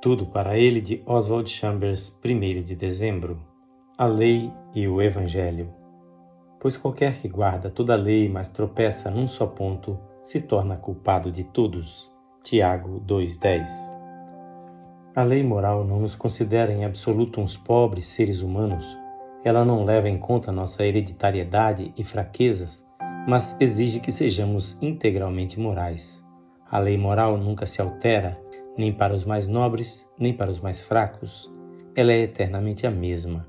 Tudo para ele de Oswald Chambers, 1 de dezembro. A lei e o evangelho. Pois qualquer que guarda toda a lei, mas tropeça num só ponto, se torna culpado de todos. Tiago 2:10. A lei moral não nos considera em absoluto uns pobres seres humanos. Ela não leva em conta nossa hereditariedade e fraquezas, mas exige que sejamos integralmente morais. A lei moral nunca se altera nem para os mais nobres, nem para os mais fracos. Ela é eternamente a mesma.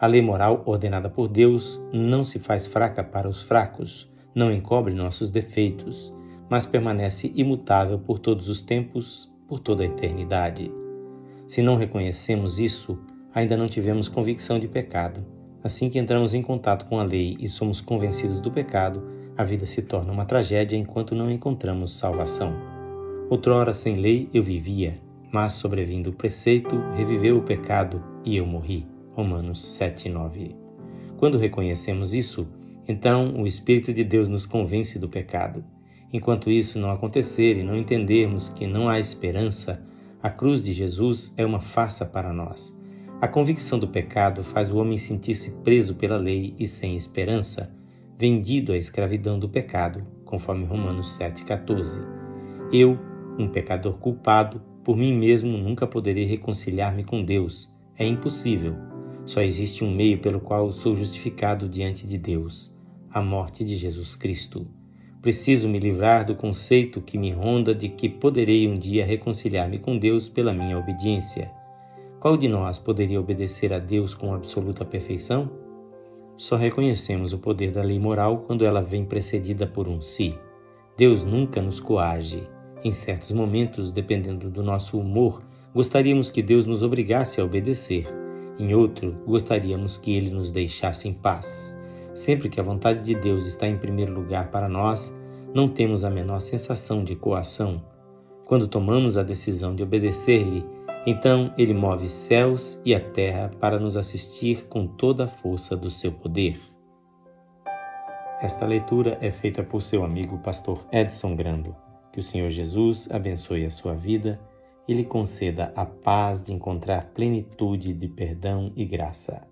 A lei moral ordenada por Deus não se faz fraca para os fracos, não encobre nossos defeitos, mas permanece imutável por todos os tempos, por toda a eternidade. Se não reconhecemos isso, ainda não tivemos convicção de pecado. Assim que entramos em contato com a lei e somos convencidos do pecado, a vida se torna uma tragédia enquanto não encontramos salvação. Outrora sem lei eu vivia, mas sobrevindo o preceito, reviveu o pecado e eu morri. Romanos 7:9. Quando reconhecemos isso, então o Espírito de Deus nos convence do pecado. Enquanto isso não acontecer e não entendermos que não há esperança, a cruz de Jesus é uma farsa para nós. A convicção do pecado faz o homem sentir-se preso pela lei e sem esperança, vendido à escravidão do pecado, conforme Romanos 7,14. Eu, um pecador culpado, por mim mesmo nunca poderei reconciliar-me com Deus. É impossível. Só existe um meio pelo qual sou justificado diante de Deus: a morte de Jesus Cristo. Preciso me livrar do conceito que me ronda de que poderei um dia reconciliar-me com Deus pela minha obediência. Qual de nós poderia obedecer a Deus com absoluta perfeição? Só reconhecemos o poder da lei moral quando ela vem precedida por um si. Deus nunca nos coage. Em certos momentos, dependendo do nosso humor, gostaríamos que Deus nos obrigasse a obedecer. Em outro, gostaríamos que Ele nos deixasse em paz. Sempre que a vontade de Deus está em primeiro lugar para nós, não temos a menor sensação de coação. Quando tomamos a decisão de obedecer-lhe, então ele move céus e a terra para nos assistir com toda a força do seu poder. Esta leitura é feita por seu amigo pastor Edson Grando. Que o Senhor Jesus abençoe a sua vida e lhe conceda a paz de encontrar plenitude de perdão e graça.